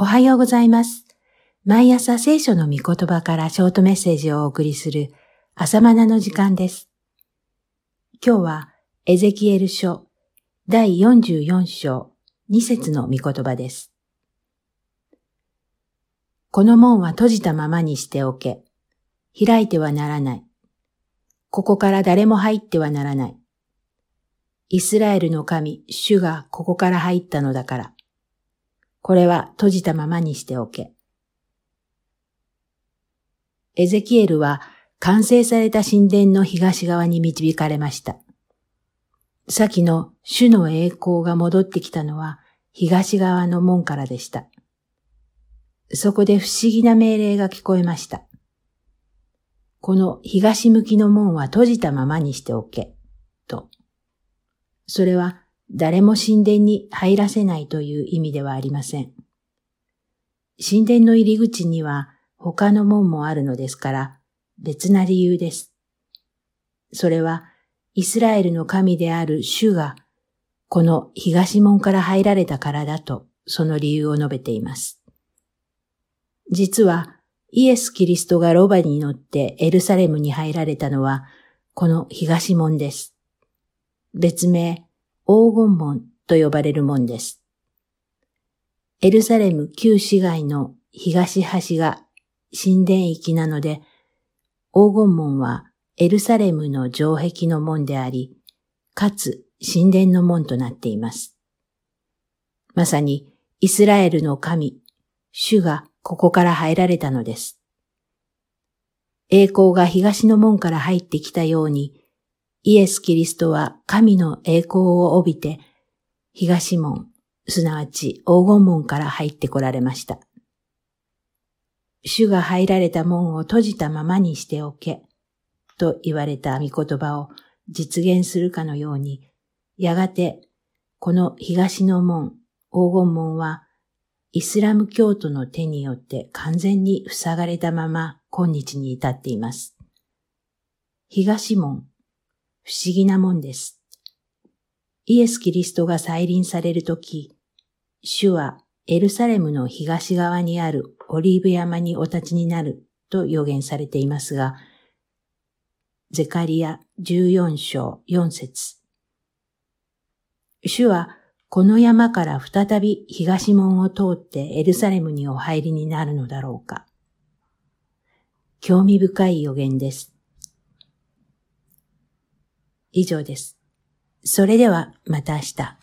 おはようございます。毎朝聖書の御言葉からショートメッセージをお送りする朝マナの時間です。今日はエゼキエル書第44章2節の御言葉です。この門は閉じたままにしておけ。開いてはならない。ここから誰も入ってはならない。イスラエルの神、主がここから入ったのだから。これは閉じたままにしておけ。エゼキエルは完成された神殿の東側に導かれました。先の主の栄光が戻ってきたのは東側の門からでした。そこで不思議な命令が聞こえました。この東向きの門は閉じたままにしておけ、と。それは誰も神殿に入らせないという意味ではありません。神殿の入り口には他の門もあるのですから別な理由です。それはイスラエルの神である主がこの東門から入られたからだとその理由を述べています。実はイエス・キリストがロバに乗ってエルサレムに入られたのはこの東門です。別名黄金門と呼ばれる門です。エルサレム旧市街の東端が神殿域なので、黄金門はエルサレムの城壁の門であり、かつ神殿の門となっています。まさにイスラエルの神、主がここから入られたのです。栄光が東の門から入ってきたように、イエス・キリストは神の栄光を帯びて、東門、すなわち黄金門から入ってこられました。主が入られた門を閉じたままにしておけ、と言われた御言葉を実現するかのように、やがてこの東の門、黄金門はイスラム教徒の手によって完全に塞がれたまま今日に至っています。東門、不思議なもんです。イエス・キリストが再臨されるとき、主はエルサレムの東側にあるオリーブ山にお立ちになると予言されていますが、ゼカリア14章4節主はこの山から再び東門を通ってエルサレムにお入りになるのだろうか。興味深い予言です。以上です。それではまた明日。